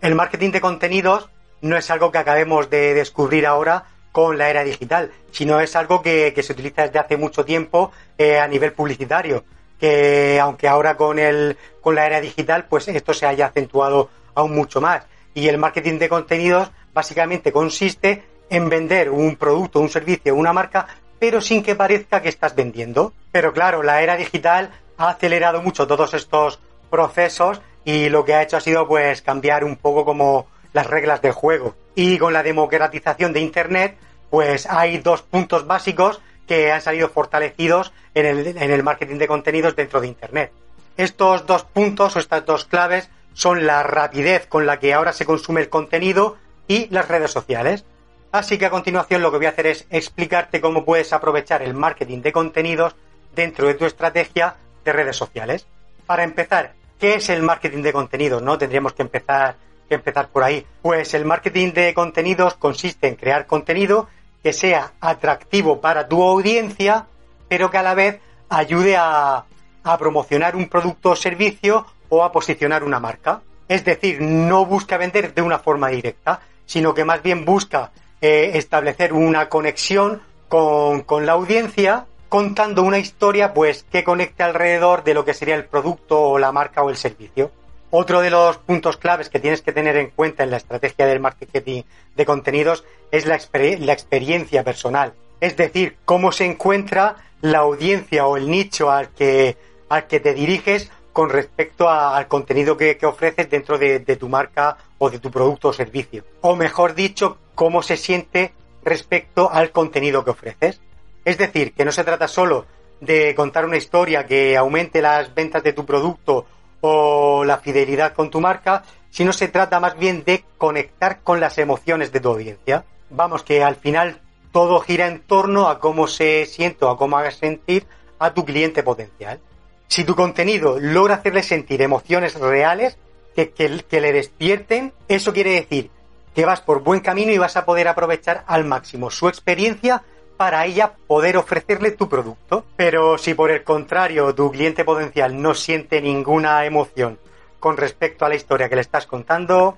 El marketing de contenidos no es algo que acabemos de descubrir ahora con la era digital, sino es algo que, se utiliza desde hace mucho tiempo eh, a nivel publicitario, que aunque ahora con, el, con la era digital, pues esto se haya acentuado aún mucho más. Y el marketing de contenidos básicamente consiste en vender un producto, un servicio, una marca, pero sin que parezca que estás vendiendo. Pero claro, la era digital ha acelerado mucho todos estos procesos y lo que ha hecho ha sido pues cambiar un poco como las reglas del juego. Y con la democratización de Internet, pues hay dos puntos básicos que han salido fortalecidos en el, en el marketing de contenidos dentro de Internet. Estos dos puntos o estas dos claves son la rapidez con la que ahora se consume el contenido y las redes sociales. Así que a continuación lo que voy a hacer es explicarte cómo puedes aprovechar el marketing de contenidos dentro de tu estrategia de redes sociales. Para empezar, ¿Qué es el marketing de contenidos? ¿No? Tendríamos que empezar, que empezar por ahí. Pues el marketing de contenidos consiste en crear contenido que sea atractivo para tu audiencia, pero que a la vez ayude a, a promocionar un producto o servicio o a posicionar una marca. Es decir, no busca vender de una forma directa, sino que más bien busca eh, establecer una conexión con, con la audiencia contando una historia pues que conecte alrededor de lo que sería el producto o la marca o el servicio. Otro de los puntos claves que tienes que tener en cuenta en la estrategia del marketing de contenidos es la, experiencia personal, es decir, cómo se encuentra la audiencia o el nicho al que, al que te diriges con respecto al contenido que, que ofreces dentro de, de tu marca o de tu producto o servicio. O mejor dicho, cómo se siente respecto al contenido que ofreces. Es decir, que no se trata solo de contar una historia que aumente las ventas de tu producto o la fidelidad con tu marca, sino se trata más bien de conectar con las emociones de tu audiencia. Vamos, que al final todo gira en torno a cómo se siente o a cómo hagas sentir a tu cliente potencial. Si tu contenido logra hacerle sentir emociones reales que, que, que le despierten, eso quiere decir que vas por buen camino y vas a poder aprovechar al máximo su experiencia para ella poder ofrecerle tu producto. Pero si por el contrario tu cliente potencial no siente ninguna emoción con respecto a la historia que le estás contando,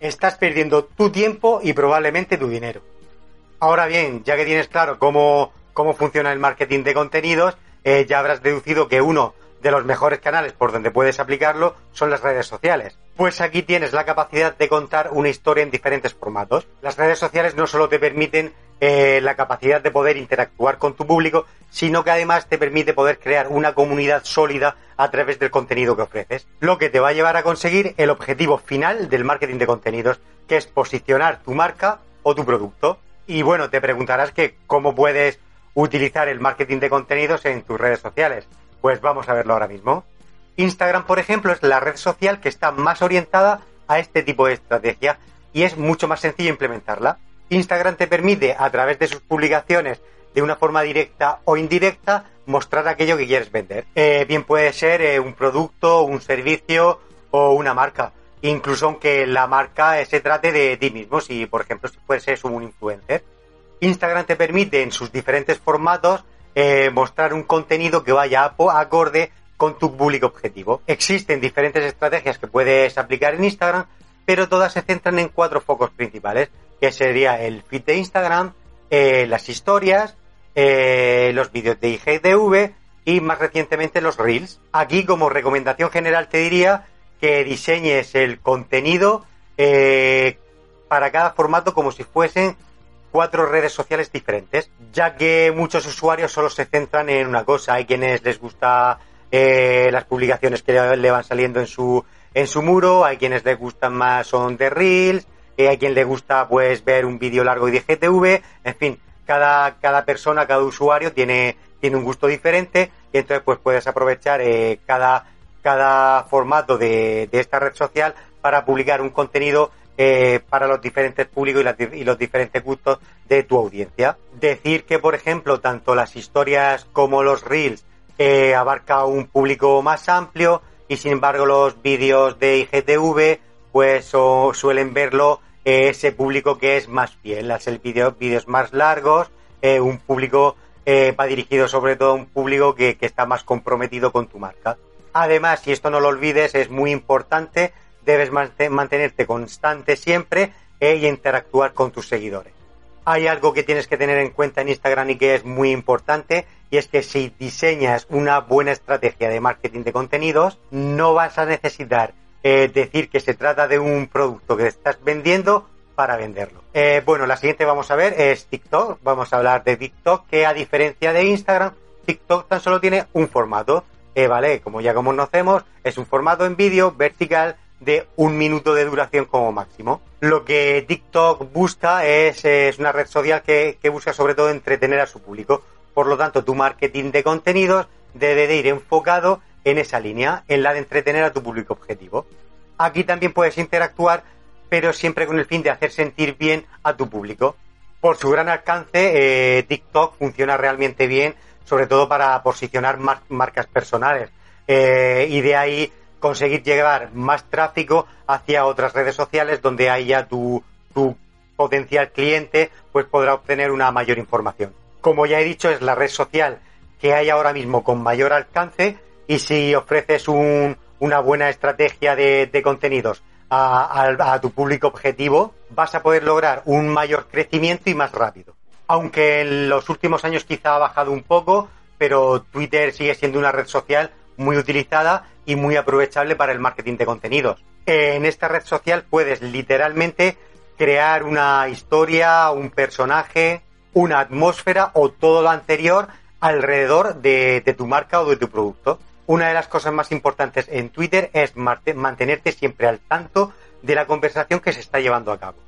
estás perdiendo tu tiempo y probablemente tu dinero. Ahora bien, ya que tienes claro cómo, cómo funciona el marketing de contenidos, eh, ya habrás deducido que uno de los mejores canales por donde puedes aplicarlo son las redes sociales. Pues aquí tienes la capacidad de contar una historia en diferentes formatos. Las redes sociales no solo te permiten eh, la capacidad de poder interactuar con tu público, sino que además te permite poder crear una comunidad sólida a través del contenido que ofreces, lo que te va a llevar a conseguir el objetivo final del marketing de contenidos, que es posicionar tu marca o tu producto. Y bueno, te preguntarás que cómo puedes utilizar el marketing de contenidos en tus redes sociales. Pues vamos a verlo ahora mismo. Instagram, por ejemplo, es la red social que está más orientada a este tipo de estrategia y es mucho más sencillo implementarla. Instagram te permite, a través de sus publicaciones, de una forma directa o indirecta, mostrar aquello que quieres vender. Eh, bien puede ser eh, un producto, un servicio o una marca. Incluso aunque la marca se trate de ti mismo, si por ejemplo si puedes ser un influencer. Instagram te permite en sus diferentes formatos eh, mostrar un contenido que vaya acorde con tu público objetivo. Existen diferentes estrategias que puedes aplicar en Instagram, pero todas se centran en cuatro focos principales que sería el feed de Instagram, eh, las historias, eh, los vídeos de IGTV y más recientemente los Reels. Aquí como recomendación general te diría que diseñes el contenido eh, para cada formato como si fuesen cuatro redes sociales diferentes, ya que muchos usuarios solo se centran en una cosa. Hay quienes les gusta las publicaciones que le van saliendo en su en su muro, hay quienes les gustan más son de Reels, eh, hay quien le gusta pues ver un vídeo largo y de GTV, en fin, cada, cada persona, cada usuario tiene, tiene un gusto diferente y entonces pues puedes aprovechar eh, cada, cada formato de, esta red social para publicar un contenido eh, para los diferentes públicos y, los diferentes gustos de tu audiencia. Decir que, por ejemplo, tanto las historias como los reels eh, abarca un público más amplio y, sin embargo, los vídeos de IGTV pues suelen verlo ese público que es más fiel, hacer vídeos vídeos más largos, eh, un público eh, va dirigido sobre todo a un público que, está más comprometido con tu marca. Además, y esto no lo olvides, es muy importante, debes mantenerte constante siempre y interactuar con tus seguidores. Hay algo que tienes que tener en cuenta en Instagram y que es muy importante, y es que si diseñas una buena estrategia de marketing de contenidos, no vas a necesitar eh, decir que se trata de un producto que estás vendiendo para venderlo. Eh, bueno, la siguiente vamos a ver es TikTok. Vamos a hablar de TikTok, que a diferencia de Instagram, TikTok tan solo tiene un formato. Eh, vale, como ya conocemos, es un formato en vídeo vertical de un minuto de duración como máximo. Lo que TikTok busca es, es una red social que, que, busca sobre todo entretener a su público. Por lo tanto, tu marketing de contenidos debe de ir enfocado en esa línea, en la de entretener a tu público objetivo. Aquí también puedes interactuar, pero siempre con el fin de hacer sentir bien a tu público. Por su gran alcance, eh, TikTok funciona realmente bien, sobre todo para posicionar marcas personales. Eh, y de ahí conseguir llevar más tráfico hacia otras redes sociales donde haya tu, tu potencial cliente, pues podrá obtener una mayor información. Como ya he dicho, es la red social que hay ahora mismo con mayor alcance y si ofreces una buena estrategia de, contenidos a, tu público objetivo, vas a poder lograr un mayor crecimiento y más rápido. Aunque en los últimos años quizá ha bajado un poco, pero Twitter sigue siendo una red social muy utilizada y muy aprovechable para el marketing de contenidos. En esta red social puedes literalmente crear una historia, un personaje, una atmósfera o todo lo anterior alrededor de tu marca o de tu producto una de las cosas más importantes en Twitter es mantenerte siempre al tanto de la conversación que se está llevando a cabo.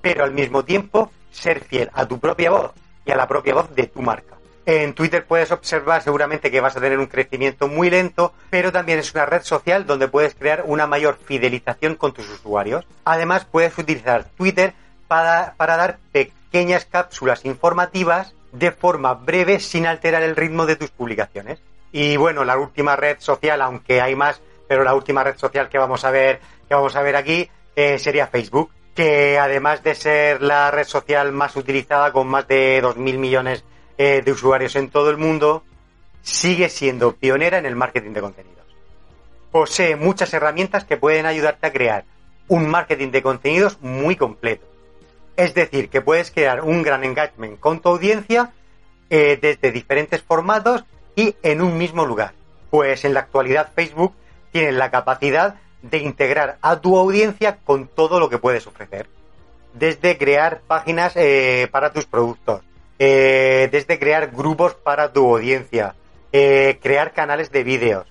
Pero al mismo tiempo, ser fiel a tu propia voz y a la propia voz de tu marca. En Twitter puedes observar seguramente que vas a tener un crecimiento muy lento, pero también es una red social donde puedes crear una mayor fidelización con tus usuarios. Además, puedes utilizar Twitter para, para dar pequeñas cápsulas informativas de forma breve sin alterar el ritmo de tus publicaciones. Y bueno, la última red social, aunque hay más, pero la última red social que vamos a ver, que vamos a ver aquí, eh, sería Facebook, que además de ser la red social más utilizada con más de 2.000 millones eh, de usuarios en todo el mundo, sigue siendo pionera en el marketing de contenidos. Posee muchas herramientas que pueden ayudarte a crear un marketing de contenidos muy completo. Es decir, que puedes crear un gran engagement con tu audiencia eh, desde diferentes formatos y en un mismo lugar. Pues en la actualidad Facebook tiene la capacidad de integrar a tu audiencia con todo lo que puedes ofrecer. Desde crear páginas eh, para tus productos, eh, desde crear grupos para tu audiencia, eh, crear canales de vídeos.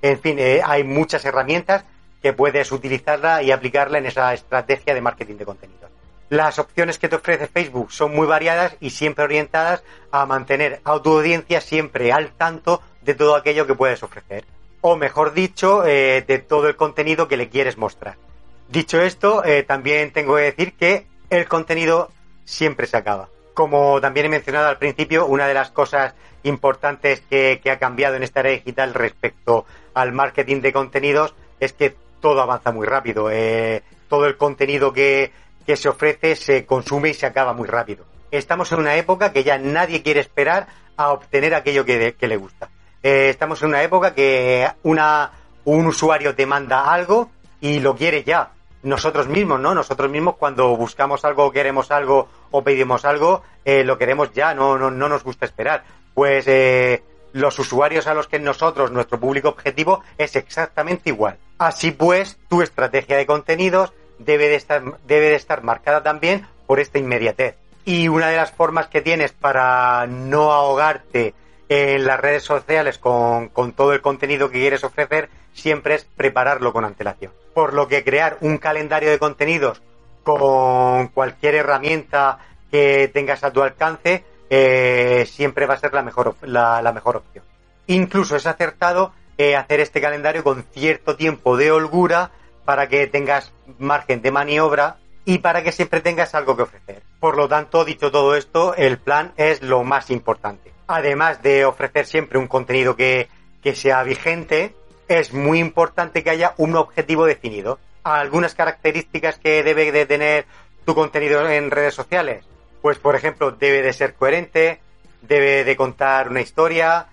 En fin, hay muchas herramientas que puedes utilizarla y aplicarla en esa estrategia de marketing de contenidos. Las opciones que te ofrece Facebook son muy variadas y siempre orientadas a mantener a tu audiencia siempre al tanto de todo aquello que puedes ofrecer. O mejor dicho, eh, de todo el contenido que le quieres mostrar. Dicho esto, eh, también tengo que decir que el contenido siempre se acaba. Como también he mencionado al principio, una de las cosas importantes que, ha cambiado en esta era digital respecto al marketing de contenidos es que todo avanza muy rápido. Eh, todo el contenido que, que se ofrece se consume y se acaba muy rápido. Estamos en una época que ya nadie quiere esperar a obtener aquello que, le gusta. Eh, estamos en una época que una, un usuario te manda algo y lo quiere ya. Nosotros mismos, ¿no? Nosotros mismos cuando buscamos algo, queremos algo o pedimos algo, eh, lo queremos ya, no, no, no nos gusta esperar. Pues eh, los usuarios a los que nosotros, nuestro público objetivo, es exactamente igual. Así pues, tu estrategia de contenidos debe de estar, debe de estar marcada también por esta inmediatez. Y una de las formas que tienes para no ahogarte en las redes sociales con, con todo el contenido que quieres ofrecer siempre es prepararlo con antelación. Por lo que crear un calendario de contenidos con cualquier herramienta que tengas a tu alcance eh, siempre va a ser la mejor, la, mejor opción. Incluso es acertado eh, hacer este calendario con cierto tiempo de holgura para que tengas margen de maniobra y para que siempre tengas algo que ofrecer. Por lo tanto, dicho todo esto, el plan es lo más importante. Además de ofrecer siempre un contenido que, que sea vigente, es muy importante que haya un objetivo definido. Algunas características que debe de tener tu contenido en redes sociales. Pues, por ejemplo, debe de ser coherente, debe de contar una historia,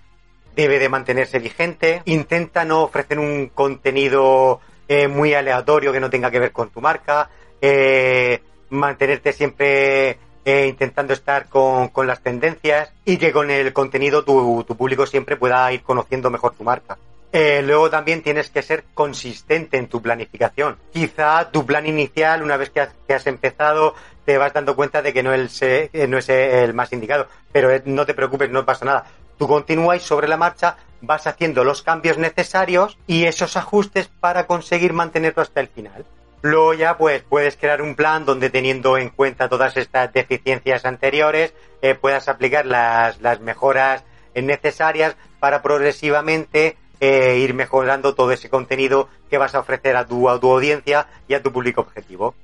debe de mantenerse vigente. Intenta no ofrecer un contenido eh, muy aleatorio que no tenga que ver con tu marca. Eh, mantenerte siempre eh, intentando estar con, con, las tendencias y que con el contenido tu, tu público siempre pueda ir conociendo mejor tu marca. Luego también tienes que ser consistente en tu planificación. Quizá tu plan inicial, una vez que has, empezado, te vas dando cuenta de que no es, no es el más indicado. Pero no te preocupes, no pasa nada. Tú continúas sobre la marcha vas haciendo los cambios necesarios y esos ajustes para conseguir mantenerlo hasta el final. Luego ya pues puedes crear un plan donde teniendo en cuenta todas estas deficiencias anteriores eh, puedas aplicar las, las mejoras necesarias para progresivamente eh, ir mejorando todo ese contenido que vas a ofrecer a tu, a tu audiencia y a tu público objetivo.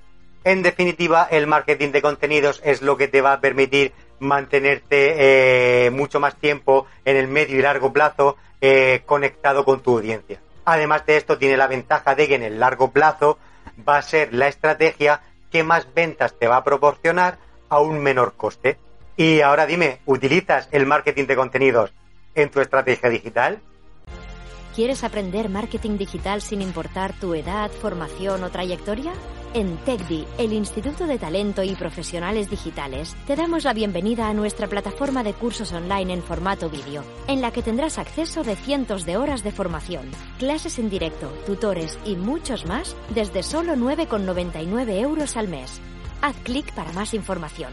En definitiva, el marketing de contenidos es lo que te va a permitir mantenerte eh, mucho más tiempo en el medio y largo plazo eh, conectado con tu audiencia. Además de esto, tiene la ventaja de que en el largo plazo va a ser la estrategia que más ventas te va a proporcionar a un menor coste. Y ahora dime, ¿utilizas el marketing de contenidos en tu estrategia digital? ¿Quieres aprender marketing digital sin importar tu edad, formación o trayectoria? En TechDi, el Instituto de Talento y Profesionales Digitales, te damos la bienvenida a nuestra plataforma de cursos online en formato vídeo, en la que tendrás acceso de cientos de horas de formación, clases en directo, tutores y muchos más desde solo 9,99 euros al mes. Haz clic para más información.